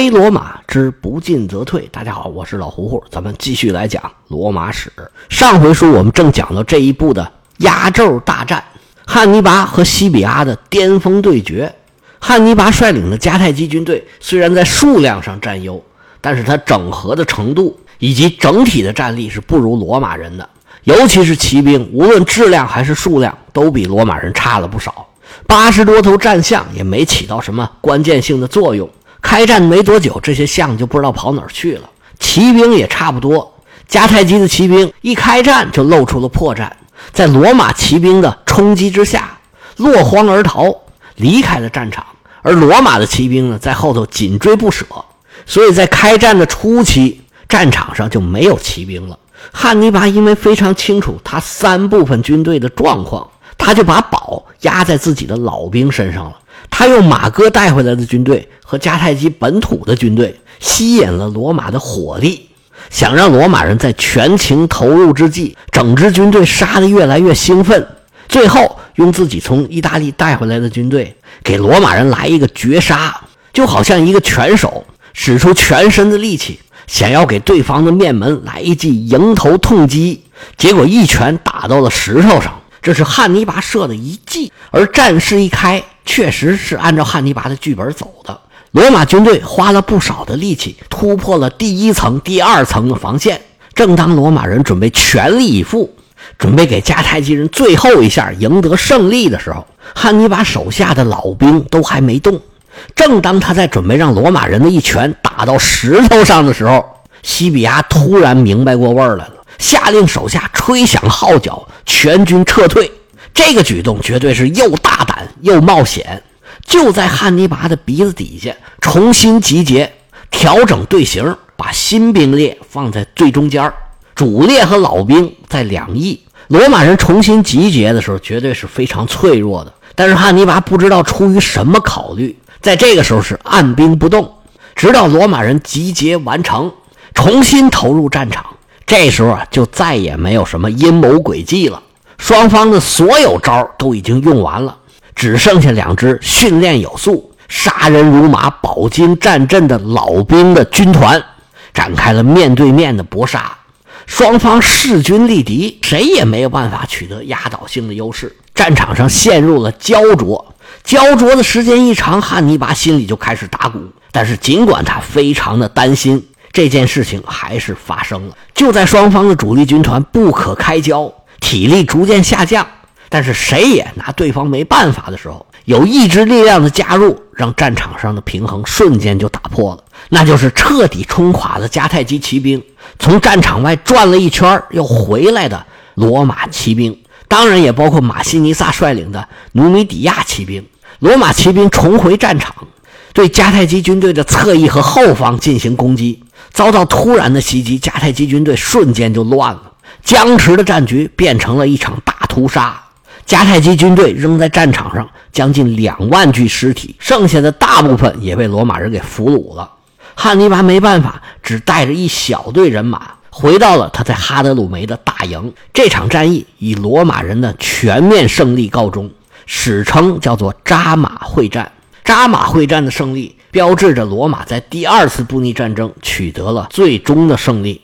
非罗马之不进则退。大家好，我是老胡胡，咱们继续来讲罗马史。上回书我们正讲到这一步的压轴大战，汉尼拔和西比阿的巅峰对决。汉尼拔率领的迦太基军队虽然在数量上占优，但是他整合的程度以及整体的战力是不如罗马人的，尤其是骑兵，无论质量还是数量，都比罗马人差了不少。八十多头战象也没起到什么关键性的作用。开战没多久，这些象就不知道跑哪儿去了。骑兵也差不多。迦太基的骑兵一开战就露出了破绽，在罗马骑兵的冲击之下，落荒而逃，离开了战场。而罗马的骑兵呢，在后头紧追不舍，所以在开战的初期，战场上就没有骑兵了。汉尼拔因为非常清楚他三部分军队的状况，他就把宝压在自己的老兵身上了。他用马哥带回来的军队和迦太基本土的军队吸引了罗马的火力，想让罗马人在全情投入之际，整支军队杀得越来越兴奋，最后用自己从意大利带回来的军队给罗马人来一个绝杀，就好像一个拳手使出全身的力气，想要给对方的面门来一记迎头痛击，结果一拳打到了石头上。这是汉尼拔设的一计，而战事一开，确实是按照汉尼拔的剧本走的。罗马军队花了不少的力气，突破了第一层、第二层的防线。正当罗马人准备全力以赴，准备给迦太基人最后一下赢得胜利的时候，汉尼拔手下的老兵都还没动。正当他在准备让罗马人的一拳打到石头上的时候，西比亚突然明白过味儿来了。下令手下吹响号角，全军撤退。这个举动绝对是又大胆又冒险。就在汉尼拔的鼻子底下重新集结，调整队形，把新兵列放在最中间，主列和老兵在两翼。罗马人重新集结的时候，绝对是非常脆弱的。但是汉尼拔不知道出于什么考虑，在这个时候是按兵不动，直到罗马人集结完成，重新投入战场。这时候啊，就再也没有什么阴谋诡计了。双方的所有招都已经用完了，只剩下两支训练有素、杀人如麻、饱经战阵的老兵的军团，展开了面对面的搏杀。双方势均力敌，谁也没有办法取得压倒性的优势。战场上陷入了焦灼，焦灼的时间一长，汉尼拔心里就开始打鼓。但是，尽管他非常的担心。这件事情还是发生了。就在双方的主力军团不可开交，体力逐渐下降，但是谁也拿对方没办法的时候，有意志力量的加入，让战场上的平衡瞬间就打破了。那就是彻底冲垮了迦太基骑兵，从战场外转了一圈又回来的罗马骑兵，当然也包括马西尼萨率领的努米底亚骑兵。罗马骑兵重回战场，对迦太基军队的侧翼和后方进行攻击。遭到突然的袭击，迦太基军队瞬间就乱了，僵持的战局变成了一场大屠杀。迦太基军队扔在战场上将近两万具尸体，剩下的大部分也被罗马人给俘虏了。汉尼拔没办法，只带着一小队人马回到了他在哈德鲁梅的大营。这场战役以罗马人的全面胜利告终，史称叫做扎马会战。扎马会战的胜利。标志着罗马在第二次布匿战争取得了最终的胜利。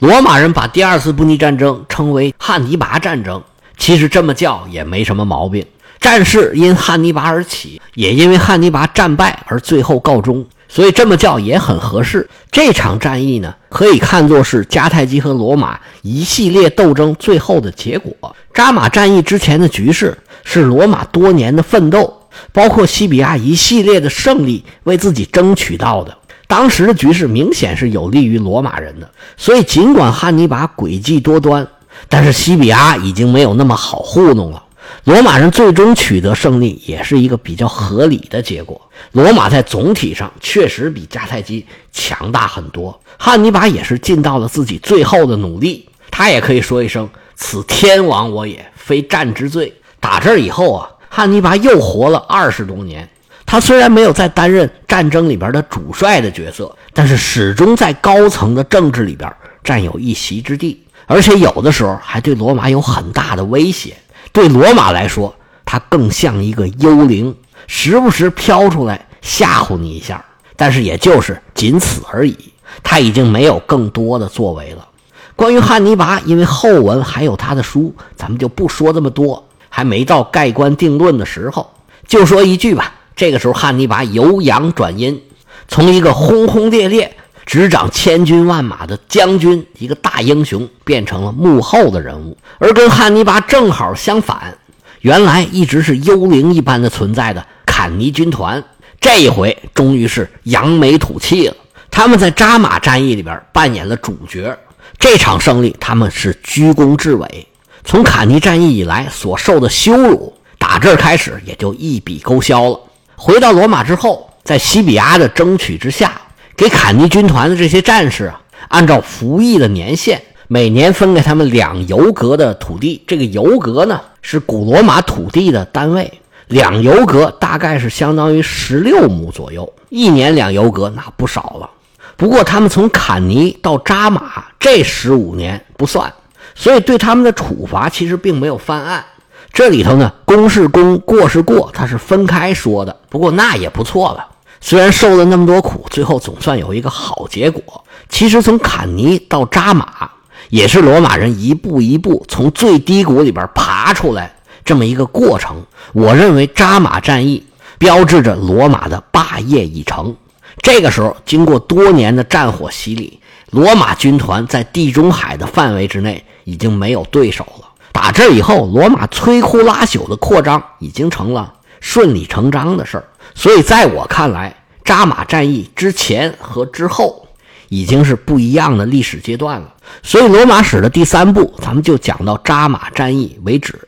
罗马人把第二次布匿战争称为汉尼拔战争，其实这么叫也没什么毛病。战事因汉尼拔而起，也因为汉尼拔战败而最后告终，所以这么叫也很合适。这场战役呢，可以看作是迦太基和罗马一系列斗争最后的结果。扎马战役之前的局势是罗马多年的奋斗。包括西比亚一系列的胜利为自己争取到的，当时的局势明显是有利于罗马人的。所以，尽管汉尼拔诡计多端，但是西比亚已经没有那么好糊弄了。罗马人最终取得胜利，也是一个比较合理的结果。罗马在总体上确实比迦太基强大很多。汉尼拔也是尽到了自己最后的努力，他也可以说一声：“此天亡我也，非战之罪。”打这以后啊。汉尼拔又活了二十多年，他虽然没有在担任战争里边的主帅的角色，但是始终在高层的政治里边占有一席之地，而且有的时候还对罗马有很大的威胁。对罗马来说，他更像一个幽灵，时不时飘出来吓唬你一下。但是也就是仅此而已，他已经没有更多的作为了。关于汉尼拔，因为后文还有他的书，咱们就不说这么多，还没到盖棺定论的时候，就说一句吧。这个时候，汉尼拔由阳转阴，从一个轰轰烈烈、执掌千军万马的将军，一个大英雄，变成了幕后的人物。而跟汉尼拔正好相反，原来一直是幽灵一般的存在的坎尼军团，这一回终于是扬眉吐气了。他们在扎马战役里边扮演了主角，这场胜利他们是居功至伟。从坎尼战役以来所受的羞辱，打这儿开始也就一笔勾销了。回到罗马之后，在西比亚的争取之下，给坎尼军团的这些战士啊，按照服役的年限，每年分给他们两游格的土地。这个游格呢，是古罗马土地的单位，两游格大概是相当于十六亩左右。一年两游格，那不少了。不过他们从坎尼到扎马这十五年不算，所以对他们的处罚其实并没有犯案。这里头呢，功是功，过是过，它是分开说的。不过那也不错了，虽然受了那么多苦，最后总算有一个好结果。其实从坎尼到扎马，也是罗马人一步一步从最低谷里边爬出来这么一个过程。我认为扎马战役标志着罗马的霸业已成。这个时候，经过多年的战火洗礼，罗马军团在地中海的范围之内已经没有对手了。打这以后，罗马摧枯拉朽的扩张已经成了顺理成章的事儿。所以，在我看来，扎马战役之前和之后已经是不一样的历史阶段了。所以，罗马史的第三部，咱们就讲到扎马战役为止。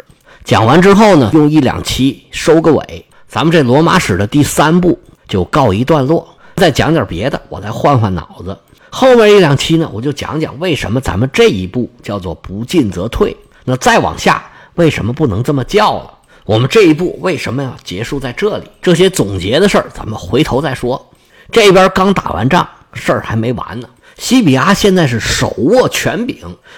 讲完之后呢，用一两期收个尾，咱们这罗马史的第三部就告一段落。再讲点别的，我再换换脑子。后面一两期呢，我就讲讲为什么咱们这一步叫做不进则退。那再往下，为什么不能这么叫了？我们这一步为什么要结束在这里？这些总结的事儿，咱们回头再说。这边刚打完仗，事儿还没完呢。西比阿现在是手握权柄，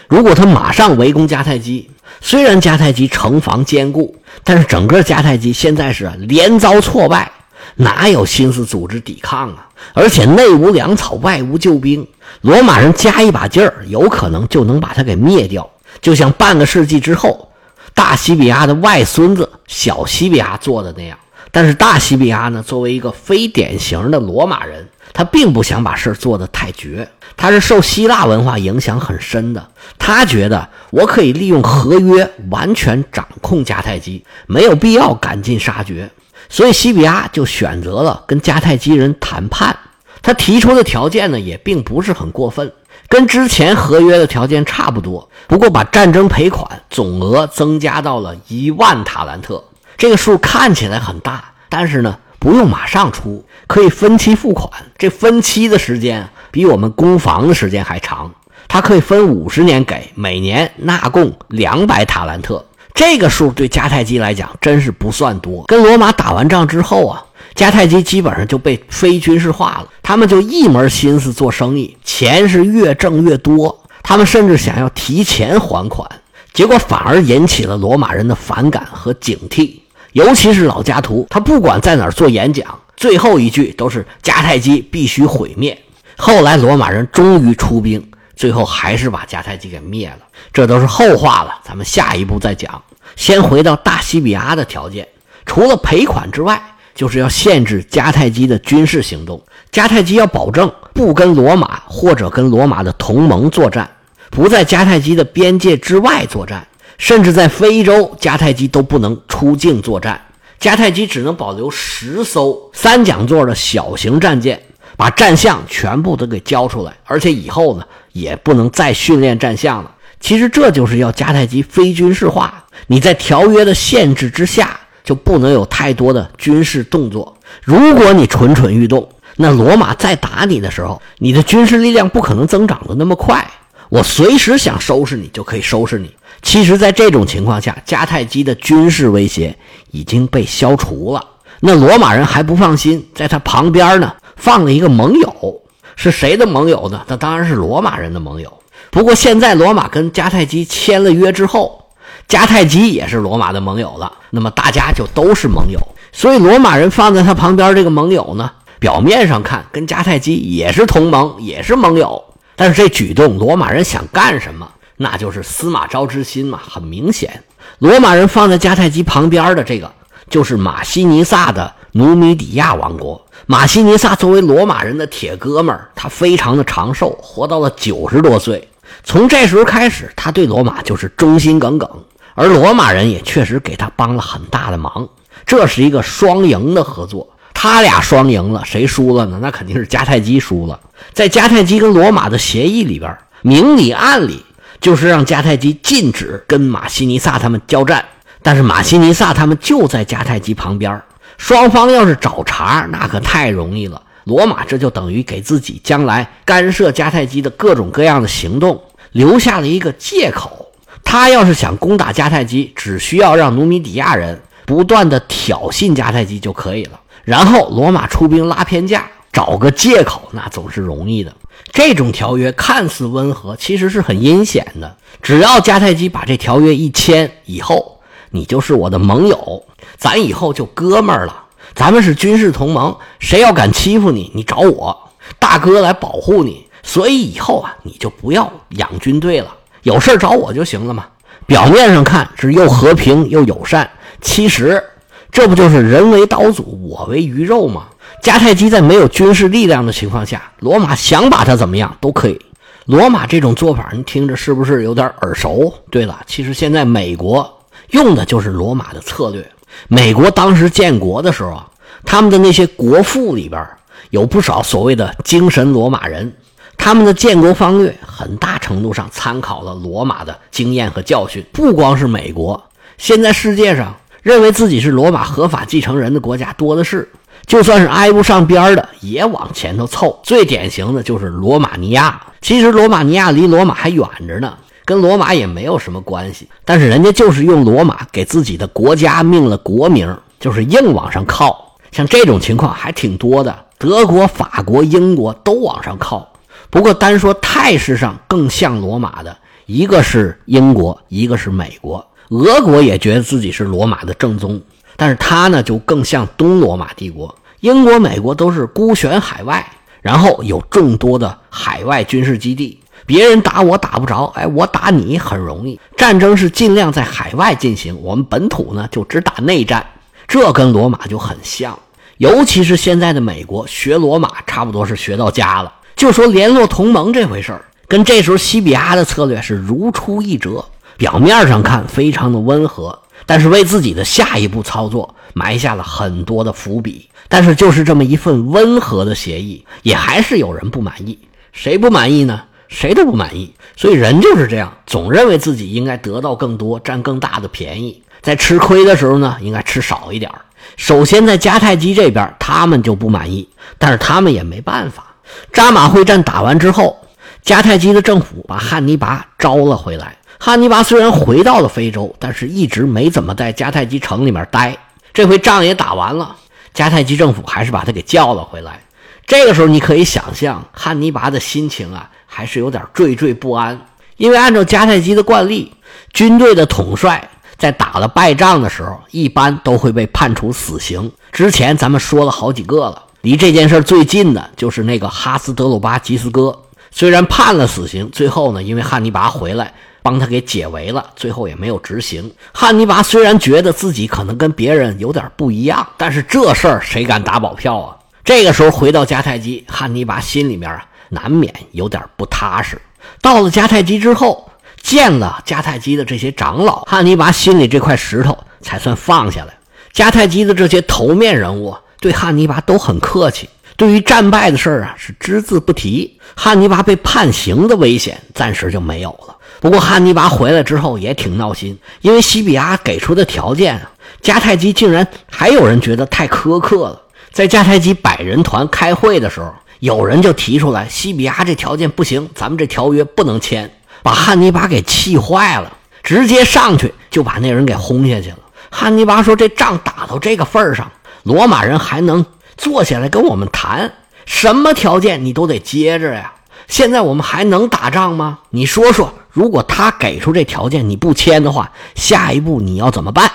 如果他马上围攻迦太基，虽然迦太基城防坚固，但是整个迦太基现在是连遭挫败，哪有心思组织抵抗啊？而且内无粮草，外无救兵，罗马人加一把劲儿，有可能就能把他给灭掉。就像半个世纪之后，大西比亚的外孙子小西比亚做的那样。但是大西比亚呢，作为一个非典型的罗马人，他并不想把事做得太绝。他是受希腊文化影响很深的，他觉得我可以利用合约完全掌控迦太基，没有必要赶尽杀绝。所以西比亚就选择了跟迦太基人谈判。他提出的条件呢，也并不是很过分。跟之前合约的条件差不多，不过把战争赔款总额增加到了一万塔兰特。这个数看起来很大，但是呢，不用马上出，可以分期付款。这分期的时间比我们攻防的时间还长，它可以分五十年给，每年纳贡两百塔兰特。这个数对迦太基来讲真是不算多。跟罗马打完仗之后啊。迦太基基本上就被非军事化了，他们就一门心思做生意，钱是越挣越多。他们甚至想要提前还款，结果反而引起了罗马人的反感和警惕。尤其是老加图，他不管在哪儿做演讲，最后一句都是迦太基必须毁灭。后来罗马人终于出兵，最后还是把迦太基给灭了。这都是后话了，咱们下一步再讲。先回到大西比阿的条件，除了赔款之外。就是要限制迦太基的军事行动，迦太基要保证不跟罗马或者跟罗马的同盟作战，不在迦太基的边界之外作战，甚至在非洲，迦太基都不能出境作战。迦太基只能保留十艘三桨座的小型战舰，把战象全部都给交出来，而且以后呢也不能再训练战象了。其实这就是要迦太基非军事化。你在条约的限制之下。就不能有太多的军事动作。如果你蠢蠢欲动，那罗马再打你的时候，你的军事力量不可能增长的那么快。我随时想收拾你就可以收拾你。其实，在这种情况下，迦太基的军事威胁已经被消除了。那罗马人还不放心，在他旁边呢放了一个盟友，是谁的盟友呢？那当然是罗马人的盟友。不过现在罗马跟迦太基签了约之后。迦太基也是罗马的盟友了，那么大家就都是盟友，所以罗马人放在他旁边这个盟友呢，表面上看跟迦太基也是同盟，也是盟友，但是这举动，罗马人想干什么？那就是司马昭之心嘛，很明显。罗马人放在迦太基旁边的这个，就是马西尼萨的努米底亚王国。马西尼萨作为罗马人的铁哥们儿，他非常的长寿，活到了九十多岁。从这时候开始，他对罗马就是忠心耿耿，而罗马人也确实给他帮了很大的忙。这是一个双赢的合作，他俩双赢了，谁输了呢？那肯定是迦太基输了。在迦太基跟罗马的协议里边，明里暗里就是让迦太基禁止跟马西尼萨他们交战，但是马西尼萨他们就在迦太基旁边，双方要是找茬，那可太容易了。罗马这就等于给自己将来干涉迦太基的各种各样的行动留下了一个借口。他要是想攻打迦太基，只需要让努米底亚人。不断的挑衅迦太基就可以了，然后罗马出兵拉偏架，找个借口，那总是容易的。这种条约看似温和，其实是很阴险的。只要迦太基把这条约一签以后，你就是我的盟友，咱以后就哥们儿了。咱们是军事同盟，谁要敢欺负你，你找我大哥来保护你。所以以后啊，你就不要养军队了，有事找我就行了嘛。表面上看是又和平又友善。其实，这不就是人为刀俎，我为鱼肉吗？迦太基在没有军事力量的情况下，罗马想把他怎么样都可以。罗马这种做法，你听着是不是有点耳熟？对了，其实现在美国用的就是罗马的策略。美国当时建国的时候啊，他们的那些国父里边有不少所谓的精神罗马人，他们的建国方略很大程度上参考了罗马的经验和教训。不光是美国，现在世界上。认为自己是罗马合法继承人的国家多的是，就算是挨不上边的，也往前头凑。最典型的就是罗马尼亚。其实罗马尼亚离罗马还远着呢，跟罗马也没有什么关系。但是人家就是用罗马给自己的国家命了国名，就是硬往上靠。像这种情况还挺多的，德国、法国、英国都往上靠。不过单说态势上更像罗马的，一个是英国，一个是美国。俄国也觉得自己是罗马的正宗，但是他呢就更像东罗马帝国。英国、美国都是孤悬海外，然后有众多的海外军事基地，别人打我打不着，哎，我打你很容易。战争是尽量在海外进行，我们本土呢就只打内战，这跟罗马就很像。尤其是现在的美国学罗马，差不多是学到家了。就说联络同盟这回事儿，跟这时候西比阿的策略是如出一辙。表面上看非常的温和，但是为自己的下一步操作埋下了很多的伏笔。但是就是这么一份温和的协议，也还是有人不满意。谁不满意呢？谁都不满意。所以人就是这样，总认为自己应该得到更多，占更大的便宜。在吃亏的时候呢，应该吃少一点首先在迦太基这边，他们就不满意，但是他们也没办法。扎马会战打完之后，迦太基的政府把汉尼拔招了回来。汉尼拔虽然回到了非洲，但是一直没怎么在迦太基城里面待。这回仗也打完了，迦太基政府还是把他给叫了回来。这个时候，你可以想象汉尼拔的心情啊，还是有点惴惴不安。因为按照迦太基的惯例，军队的统帅在打了败仗的时候，一般都会被判处死刑。之前咱们说了好几个了，离这件事最近的就是那个哈斯德鲁巴吉斯哥，虽然判了死刑，最后呢，因为汉尼拔回来。帮他给解围了，最后也没有执行。汉尼拔虽然觉得自己可能跟别人有点不一样，但是这事儿谁敢打保票啊？这个时候回到迦太基，汉尼拔心里面啊难免有点不踏实。到了迦太基之后，见了迦太基的这些长老，汉尼拔心里这块石头才算放下来。迦太基的这些头面人物对汉尼拔都很客气，对于战败的事儿啊是只字不提。汉尼拔被判刑的危险暂时就没有了。不过汉尼拔回来之后也挺闹心，因为西比阿给出的条件啊，迦太基竟然还有人觉得太苛刻了。在迦太基百人团开会的时候，有人就提出来，西比阿这条件不行，咱们这条约不能签，把汉尼拔给气坏了，直接上去就把那人给轰下去了。汉尼拔说：“这仗打到这个份上，罗马人还能坐下来跟我们谈？什么条件你都得接着呀。”现在我们还能打仗吗？你说说，如果他给出这条件你不签的话，下一步你要怎么办？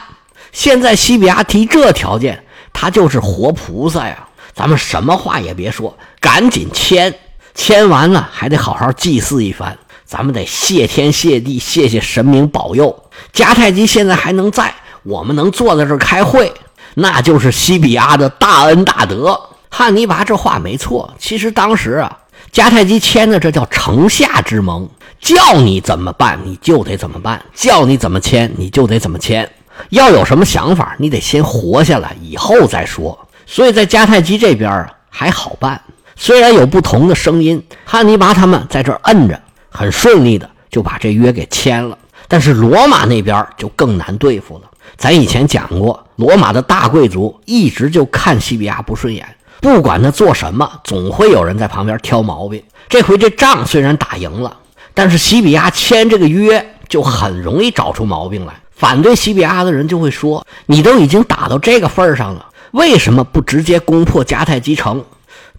现在西比亚提这条件，他就是活菩萨呀！咱们什么话也别说，赶紧签。签完了还得好好祭祀一番，咱们得谢天谢地，谢谢神明保佑。迦太基现在还能在，我们能坐在这儿开会，那就是西比亚的大恩大德。汉尼拔这话没错，其实当时啊，迦太基签的这叫城下之盟，叫你怎么办你就得怎么办，叫你怎么签你就得怎么签。要有什么想法，你得先活下来，以后再说。所以在迦太基这边啊，还好办。虽然有不同的声音，汉尼拔他们在这摁着，很顺利的就把这约给签了。但是罗马那边就更难对付了。咱以前讲过，罗马的大贵族一直就看西比亚不顺眼，不管他做什么，总会有人在旁边挑毛病。这回这仗虽然打赢了，但是西比亚签这个约就很容易找出毛病来。反对西比亚的人就会说：“你都已经打到这个份上了，为什么不直接攻破迦太基城？”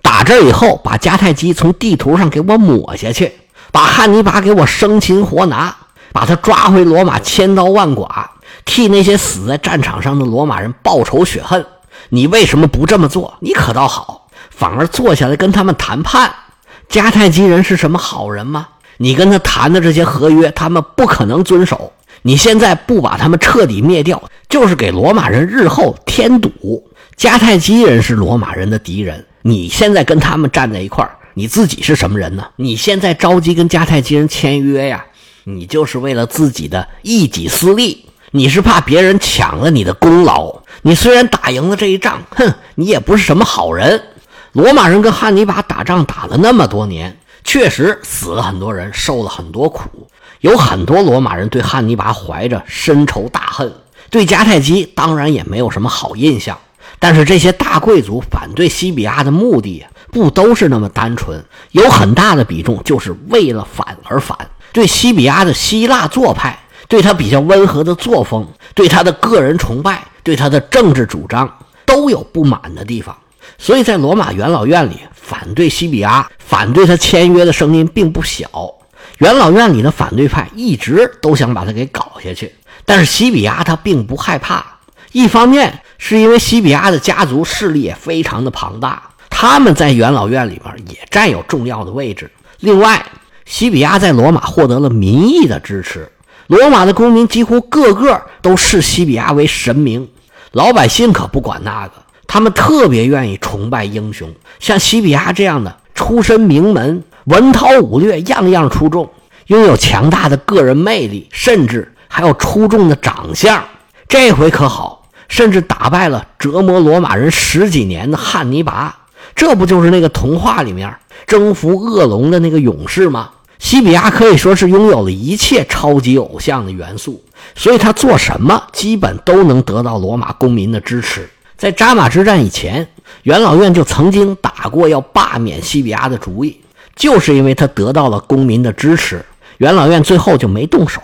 打这以后，把迦太基从地图上给我抹下去，把汉尼拔给我生擒活拿，把他抓回罗马，千刀万剐，替那些死在战场上的罗马人报仇雪恨。你为什么不这么做？你可倒好，反而坐下来跟他们谈判。迦太基人是什么好人吗？你跟他谈的这些合约，他们不可能遵守。你现在不把他们彻底灭掉，就是给罗马人日后添堵。迦太基人是罗马人的敌人。你现在跟他们站在一块儿，你自己是什么人呢？你现在着急跟迦太基人签约呀？你就是为了自己的一己私利，你是怕别人抢了你的功劳。你虽然打赢了这一仗，哼，你也不是什么好人。罗马人跟汉尼拔打仗打了那么多年，确实死了很多人，受了很多苦，有很多罗马人对汉尼拔怀着深仇大恨，对迦太基当然也没有什么好印象。但是这些大贵族反对西比亚的目的不都是那么单纯？有很大的比重就是为了反而反，对西比亚的希腊做派，对他比较温和的作风，对他的个人崇拜，对他的政治主张都有不满的地方。所以在罗马元老院里，反对西比亚、反对他签约的声音并不小。元老院里的反对派一直都想把他给搞下去，但是西比亚他并不害怕。一方面是因为西比亚的家族势力也非常的庞大，他们在元老院里边也占有重要的位置。另外，西比亚在罗马获得了民意的支持，罗马的公民几乎个个都视西比亚为神明。老百姓可不管那个，他们特别愿意崇拜英雄，像西比亚这样的出身名门、文韬武略样样出众，拥有强大的个人魅力，甚至还有出众的长相。这回可好。甚至打败了折磨罗马人十几年的汉尼拔，这不就是那个童话里面征服恶龙的那个勇士吗？西比亚可以说是拥有了一切超级偶像的元素，所以他做什么基本都能得到罗马公民的支持。在扎马之战以前，元老院就曾经打过要罢免西比亚的主意，就是因为他得到了公民的支持，元老院最后就没动手。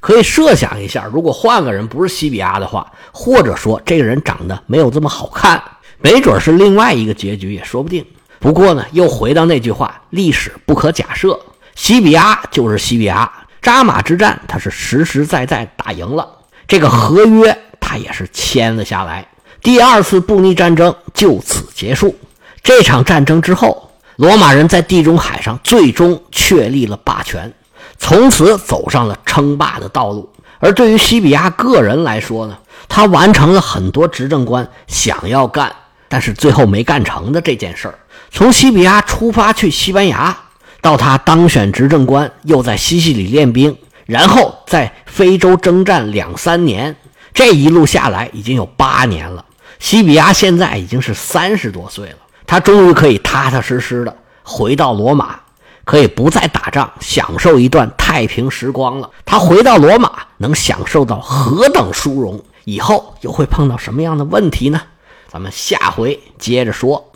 可以设想一下，如果换个人不是西比亚的话，或者说这个人长得没有这么好看，没准是另外一个结局也说不定。不过呢，又回到那句话，历史不可假设，西比亚就是西比亚。扎马之战他是实实在在打赢了，这个合约他也是签了下来。第二次布匿战争就此结束。这场战争之后，罗马人在地中海上最终确立了霸权。从此走上了称霸的道路。而对于西比亚个人来说呢，他完成了很多执政官想要干，但是最后没干成的这件事儿。从西比亚出发去西班牙，到他当选执政官，又在西西里练兵，然后在非洲征战两三年，这一路下来已经有八年了。西比亚现在已经是三十多岁了，他终于可以踏踏实实的回到罗马。可以不再打仗，享受一段太平时光了。他回到罗马，能享受到何等殊荣？以后又会碰到什么样的问题呢？咱们下回接着说。